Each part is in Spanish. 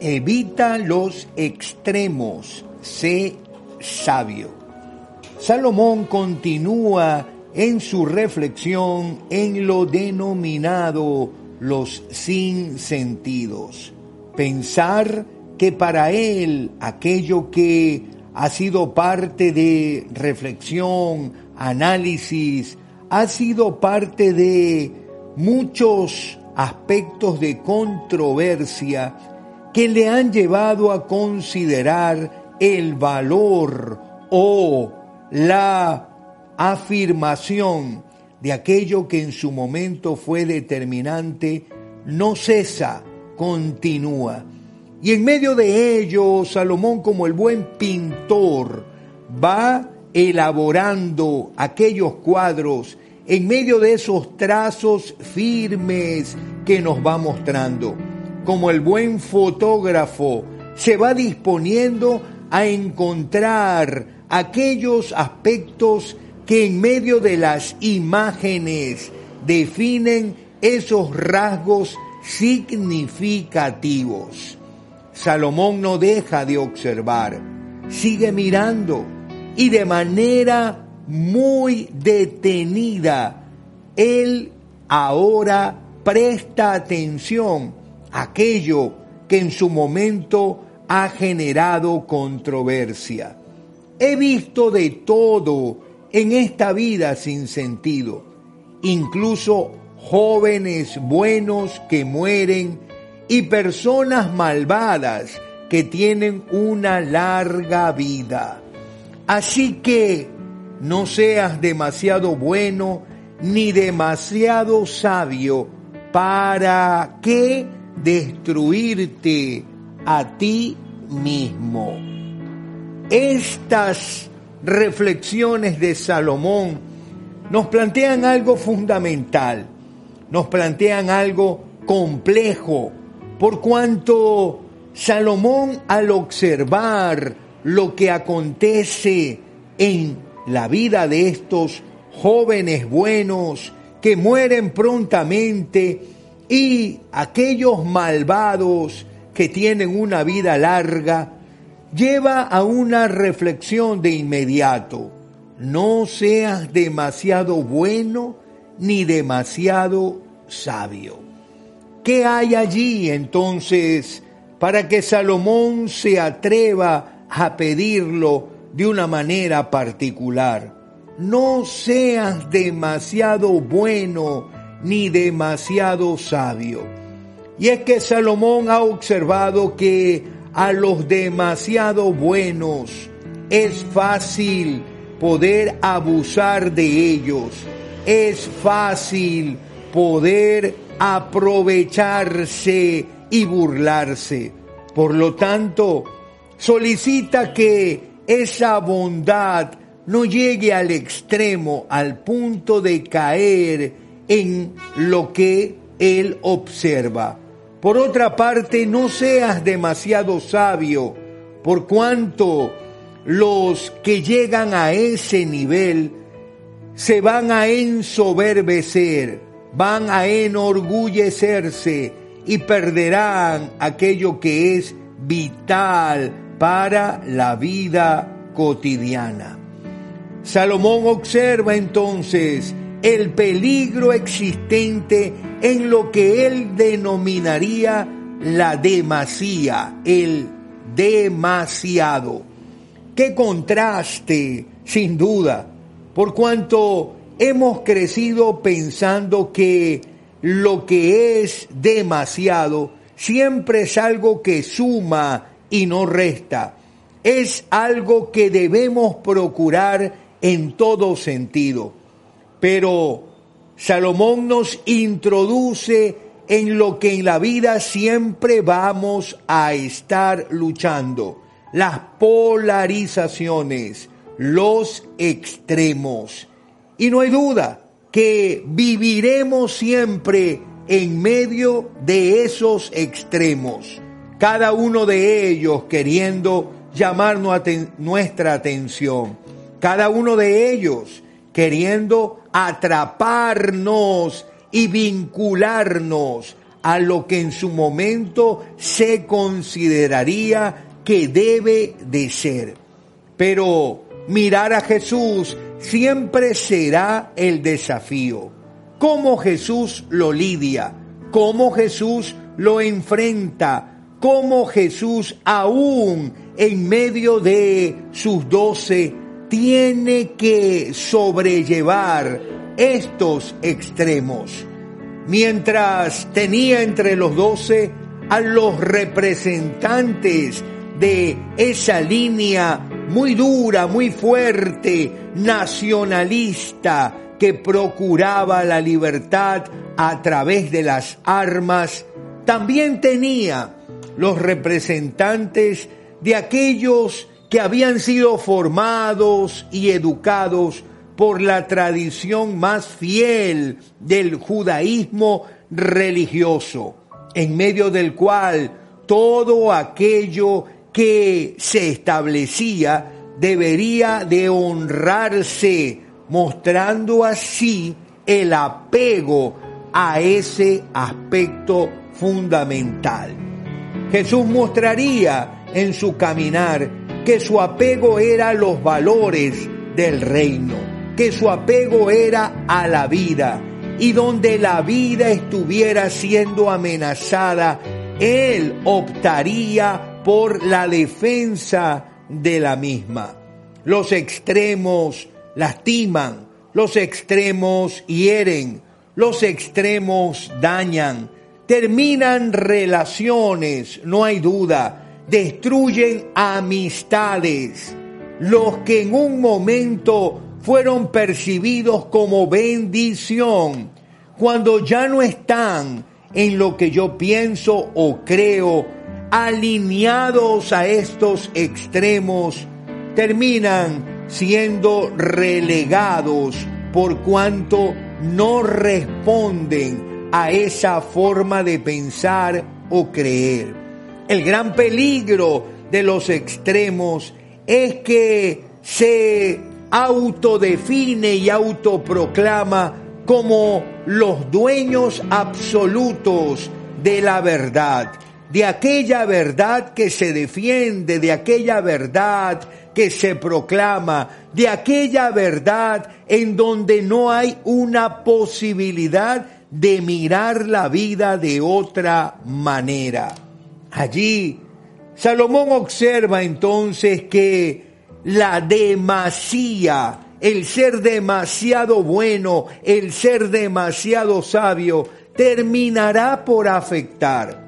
Evita los extremos, sé sabio. Salomón continúa en su reflexión en lo denominado los sin sentidos. Pensar que para él aquello que ha sido parte de reflexión, análisis, ha sido parte de muchos aspectos de controversia que le han llevado a considerar el valor o la afirmación de aquello que en su momento fue determinante, no cesa, continúa. Y en medio de ello, Salomón, como el buen pintor, va elaborando aquellos cuadros en medio de esos trazos firmes que nos va mostrando. Como el buen fotógrafo, se va disponiendo a encontrar aquellos aspectos que en medio de las imágenes definen esos rasgos significativos. Salomón no deja de observar, sigue mirando y de manera muy detenida, él ahora presta atención aquello que en su momento ha generado controversia. He visto de todo en esta vida sin sentido, incluso jóvenes buenos que mueren y personas malvadas que tienen una larga vida. Así que no seas demasiado bueno ni demasiado sabio para que destruirte a ti mismo. Estas reflexiones de Salomón nos plantean algo fundamental, nos plantean algo complejo, por cuanto Salomón al observar lo que acontece en la vida de estos jóvenes buenos que mueren prontamente y aquellos malvados que tienen una vida larga, lleva a una reflexión de inmediato. No seas demasiado bueno ni demasiado sabio. ¿Qué hay allí entonces para que Salomón se atreva a pedirlo de una manera particular? No seas demasiado bueno ni demasiado sabio. Y es que Salomón ha observado que a los demasiado buenos es fácil poder abusar de ellos. Es fácil poder aprovecharse y burlarse. Por lo tanto, solicita que esa bondad no llegue al extremo, al punto de caer en lo que él observa. Por otra parte, no seas demasiado sabio, por cuanto los que llegan a ese nivel se van a ensoberbecer van a enorgullecerse y perderán aquello que es vital para la vida cotidiana. Salomón observa entonces el peligro existente en lo que él denominaría la demasía, el demasiado. Qué contraste, sin duda, por cuanto hemos crecido pensando que lo que es demasiado siempre es algo que suma y no resta. Es algo que debemos procurar en todo sentido. Pero Salomón nos introduce en lo que en la vida siempre vamos a estar luchando. Las polarizaciones, los extremos. Y no hay duda que viviremos siempre en medio de esos extremos, cada uno de ellos queriendo llamar nuestra atención, cada uno de ellos queriendo atraparnos y vincularnos a lo que en su momento se consideraría que debe de ser. Pero mirar a Jesús siempre será el desafío. Cómo Jesús lo lidia, cómo Jesús lo enfrenta, cómo Jesús aún en medio de sus doce tiene que sobrellevar estos extremos. Mientras tenía entre los doce a los representantes de esa línea muy dura, muy fuerte, nacionalista, que procuraba la libertad a través de las armas, también tenía los representantes de aquellos que habían sido formados y educados por la tradición más fiel del judaísmo religioso, en medio del cual todo aquello que se establecía debería de honrarse, mostrando así el apego a ese aspecto fundamental. Jesús mostraría en su caminar que su apego era a los valores del reino, que su apego era a la vida, y donde la vida estuviera siendo amenazada, Él optaría por la defensa de la misma. Los extremos lastiman, los extremos hieren, los extremos dañan, terminan relaciones, no hay duda, destruyen amistades, los que en un momento fueron percibidos como bendición, cuando ya no están en lo que yo pienso o creo, alineados a estos extremos, terminan siendo relegados por cuanto no responden a esa forma de pensar o creer. El gran peligro de los extremos es que se autodefine y autoproclama como los dueños absolutos de la verdad, de aquella verdad que se defiende, de aquella verdad que se proclama, de aquella verdad en donde no hay una posibilidad de mirar la vida de otra manera. Allí, Salomón observa entonces que la demasía, el ser demasiado bueno, el ser demasiado sabio, terminará por afectar.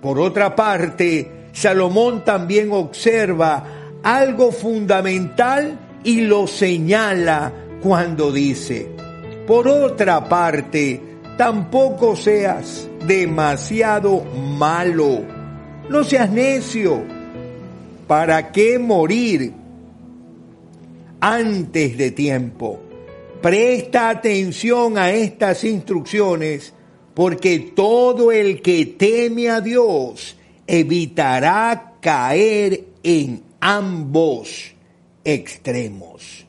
Por otra parte, Salomón también observa algo fundamental y lo señala cuando dice, por otra parte, tampoco seas demasiado malo, no seas necio, ¿para qué morir antes de tiempo? Presta atención a estas instrucciones porque todo el que teme a Dios evitará caer en ambos extremos.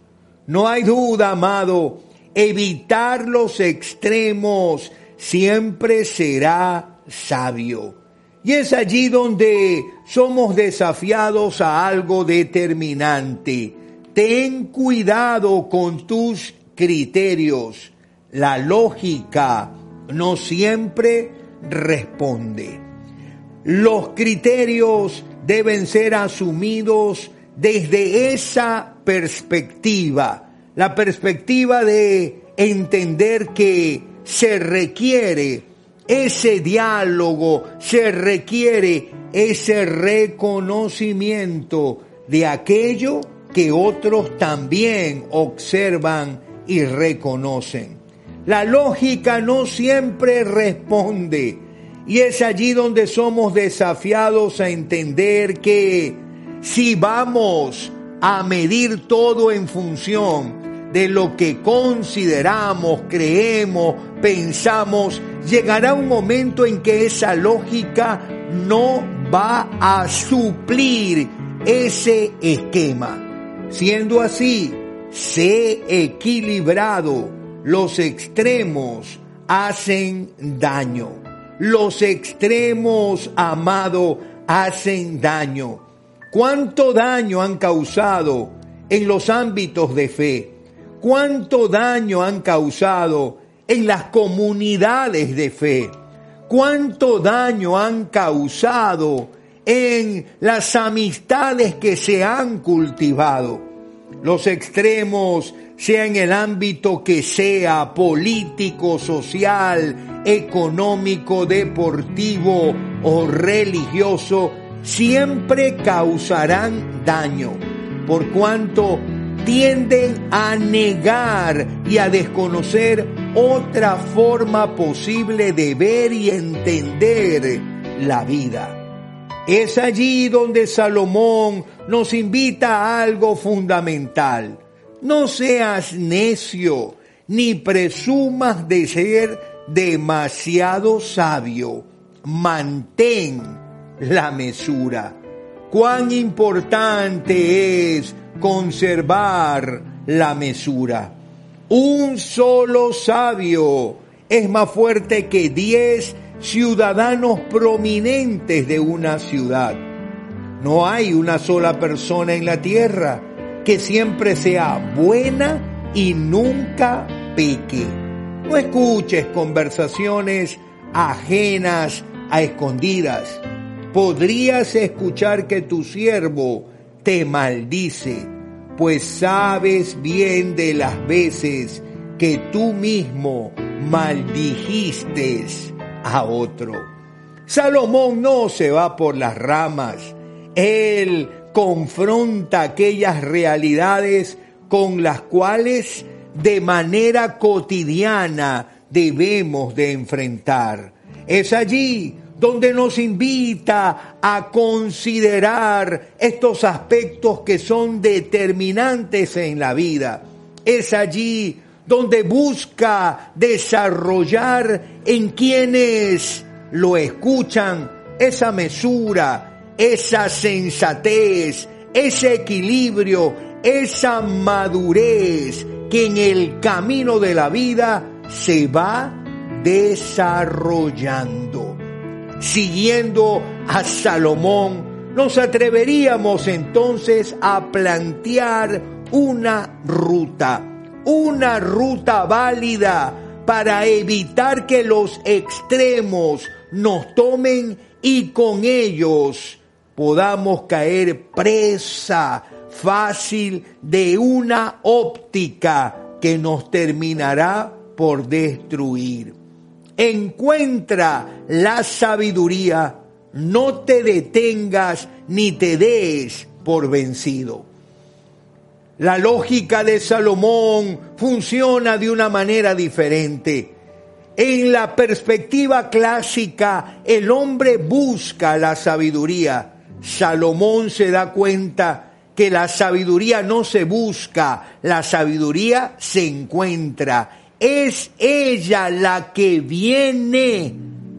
No hay duda, amado, evitar los extremos siempre será sabio. Y es allí donde somos desafiados a algo determinante. Ten cuidado con tus criterios. La lógica no siempre responde. Los criterios deben ser asumidos desde esa perspectiva, la perspectiva de entender que se requiere ese diálogo, se requiere ese reconocimiento de aquello que otros también observan y reconocen. La lógica no siempre responde y es allí donde somos desafiados a entender que si vamos a medir todo en función de lo que consideramos, creemos, pensamos, llegará un momento en que esa lógica no va a suplir ese esquema. Siendo así, sé equilibrado, los extremos hacen daño. los extremos, amado, hacen daño. ¿Cuánto daño han causado en los ámbitos de fe? ¿Cuánto daño han causado en las comunidades de fe? ¿Cuánto daño han causado en las amistades que se han cultivado? Los extremos, sea en el ámbito que sea, político, social, económico, deportivo o religioso, siempre causarán daño, por cuanto tienden a negar y a desconocer otra forma posible de ver y entender la vida. Es allí donde Salomón nos invita a algo fundamental. No seas necio, ni presumas de ser demasiado sabio. Mantén la mesura. Cuán importante es conservar la mesura. Un solo sabio es más fuerte que diez ciudadanos prominentes de una ciudad. No hay una sola persona en la tierra que siempre sea buena y nunca peque. No escuches conversaciones ajenas a escondidas. Podrías escuchar que tu siervo te maldice, pues sabes bien de las veces que tú mismo maldijiste a otro. Salomón no se va por las ramas. Él confronta aquellas realidades con las cuales de manera cotidiana debemos de enfrentar. Es allí donde nos invita a considerar estos aspectos que son determinantes en la vida. Es allí donde busca desarrollar en quienes lo escuchan esa mesura, esa sensatez, ese equilibrio, esa madurez que en el camino de la vida se va desarrollando siguiendo a Salomón, nos atreveríamos entonces a plantear una ruta, una ruta válida para evitar que los extremos nos tomen y con ellos podamos caer presa fácil de una óptica que nos terminará por destruir encuentra la sabiduría, no te detengas ni te des por vencido. La lógica de Salomón funciona de una manera diferente. En la perspectiva clásica, el hombre busca la sabiduría. Salomón se da cuenta que la sabiduría no se busca, la sabiduría se encuentra es ella la que viene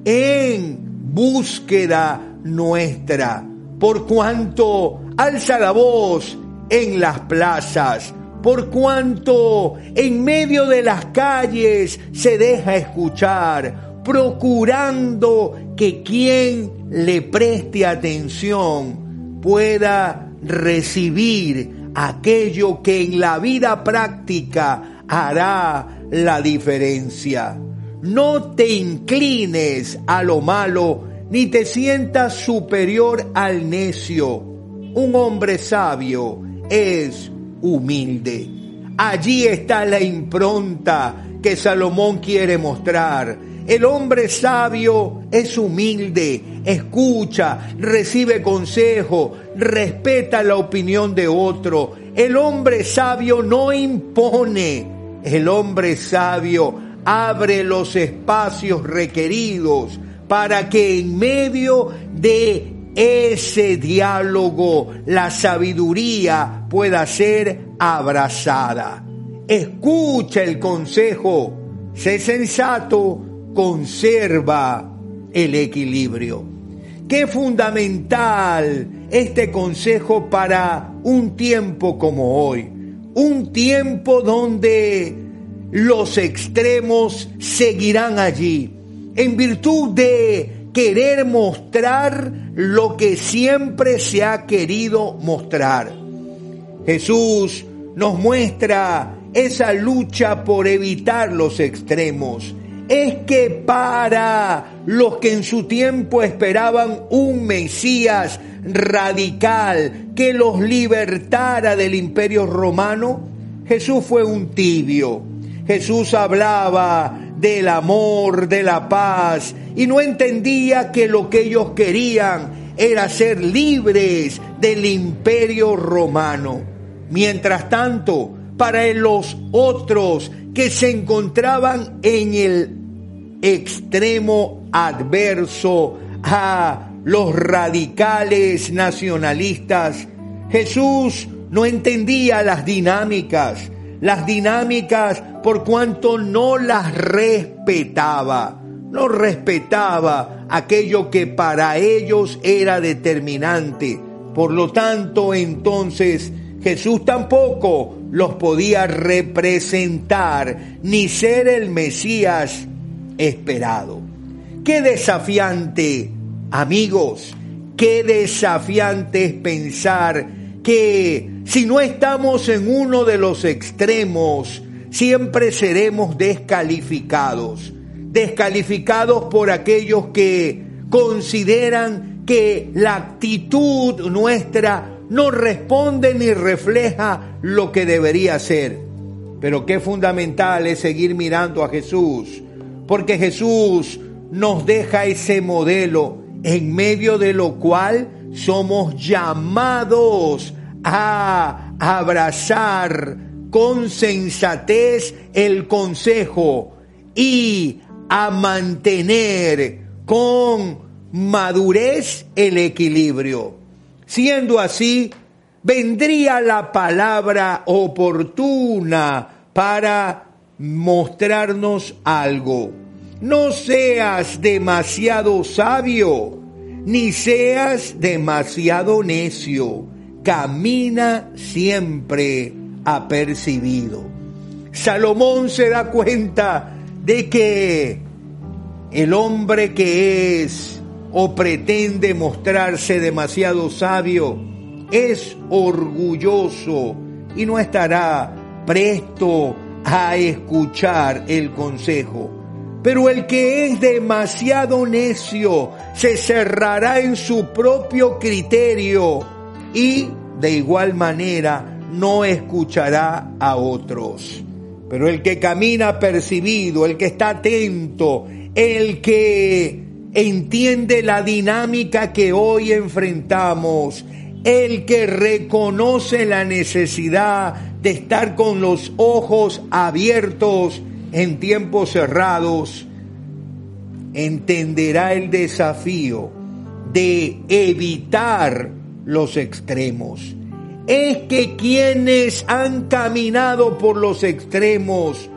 en búsqueda nuestra. Por cuanto alza la voz en las plazas, por cuanto en medio de las calles se deja escuchar, procurando que quien le preste atención pueda recibir aquello que en la vida práctica hará la diferencia. No te inclines a lo malo ni te sientas superior al necio. Un hombre sabio es humilde. Allí está la impronta que Salomón quiere mostrar. El hombre sabio es humilde, escucha, recibe consejo, respeta la opinión de otro. El hombre sabio no impone, el hombre sabio abre los espacios requeridos para que en medio de ese diálogo la sabiduría pueda ser abrazada. Escucha el consejo, sé sensato, conserva el equilibrio. Qué fundamental este consejo para un tiempo como hoy un tiempo donde los extremos seguirán allí, en virtud de querer mostrar lo que siempre se ha querido mostrar. Jesús nos muestra esa lucha por evitar los extremos. Es que para los que en su tiempo esperaban un Mesías radical que los libertara del imperio romano, Jesús fue un tibio. Jesús hablaba del amor, de la paz, y no entendía que lo que ellos querían era ser libres del imperio romano. Mientras tanto, para los otros que se encontraban en el extremo adverso a los radicales nacionalistas, Jesús no entendía las dinámicas, las dinámicas por cuanto no las respetaba, no respetaba aquello que para ellos era determinante. Por lo tanto, entonces Jesús tampoco los podía representar ni ser el Mesías esperado. Qué desafiante, amigos, qué desafiante es pensar que si no estamos en uno de los extremos, siempre seremos descalificados. Descalificados por aquellos que consideran que la actitud nuestra no responde ni refleja lo que debería ser. Pero qué fundamental es seguir mirando a Jesús, porque Jesús nos deja ese modelo en medio de lo cual somos llamados a abrazar con sensatez el consejo y a mantener con madurez el equilibrio. Siendo así, vendría la palabra oportuna para mostrarnos algo. No seas demasiado sabio, ni seas demasiado necio. Camina siempre apercibido. Salomón se da cuenta de que el hombre que es o pretende mostrarse demasiado sabio es orgulloso y no estará presto a escuchar el consejo. Pero el que es demasiado necio se cerrará en su propio criterio y de igual manera no escuchará a otros. Pero el que camina percibido, el que está atento, el que entiende la dinámica que hoy enfrentamos, el que reconoce la necesidad de estar con los ojos abiertos en tiempos cerrados, entenderá el desafío de evitar los extremos. Es que quienes han caminado por los extremos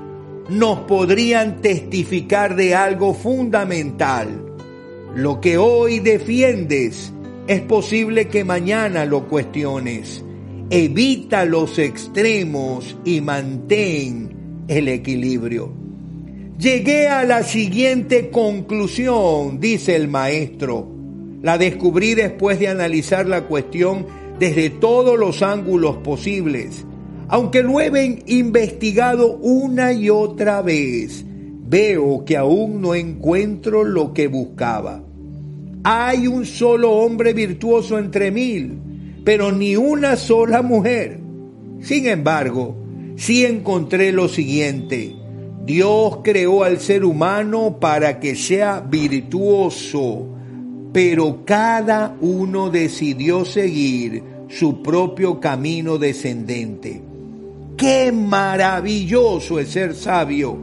nos podrían testificar de algo fundamental. Lo que hoy defiendes es posible que mañana lo cuestiones. Evita los extremos y mantén el equilibrio. Llegué a la siguiente conclusión, dice el maestro. La descubrí después de analizar la cuestión desde todos los ángulos posibles. Aunque lo he investigado una y otra vez, veo que aún no encuentro lo que buscaba. Hay un solo hombre virtuoso entre mil, pero ni una sola mujer. Sin embargo, sí encontré lo siguiente. Dios creó al ser humano para que sea virtuoso, pero cada uno decidió seguir su propio camino descendente. Qué maravilloso es ser sabio,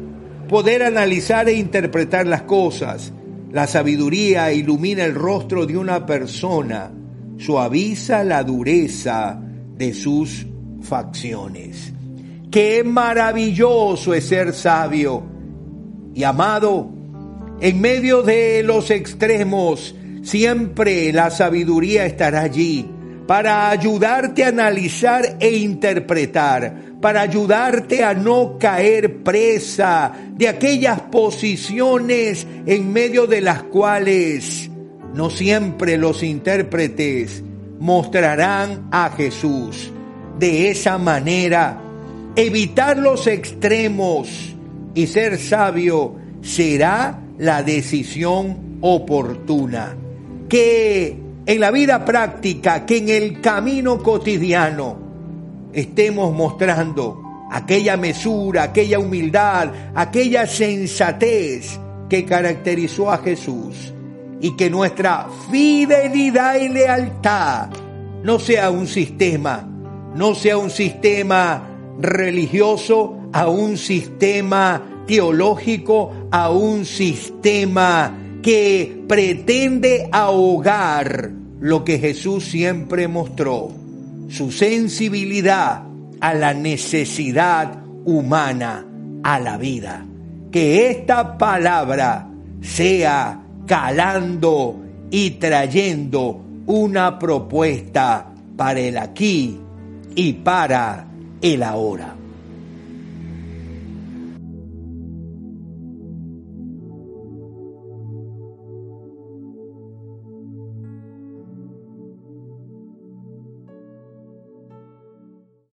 poder analizar e interpretar las cosas. La sabiduría ilumina el rostro de una persona, suaviza la dureza de sus facciones. Qué maravilloso es ser sabio. Y amado, en medio de los extremos, Siempre la sabiduría estará allí para ayudarte a analizar e interpretar, para ayudarte a no caer presa de aquellas posiciones en medio de las cuales no siempre los intérpretes mostrarán a Jesús. De esa manera, evitar los extremos y ser sabio será la decisión oportuna. Que en la vida práctica, que en el camino cotidiano estemos mostrando aquella mesura, aquella humildad, aquella sensatez que caracterizó a Jesús y que nuestra fidelidad y lealtad no sea un sistema, no sea un sistema religioso, a un sistema teológico, a un sistema que pretende ahogar lo que Jesús siempre mostró, su sensibilidad a la necesidad humana, a la vida. Que esta palabra sea calando y trayendo una propuesta para el aquí y para el ahora.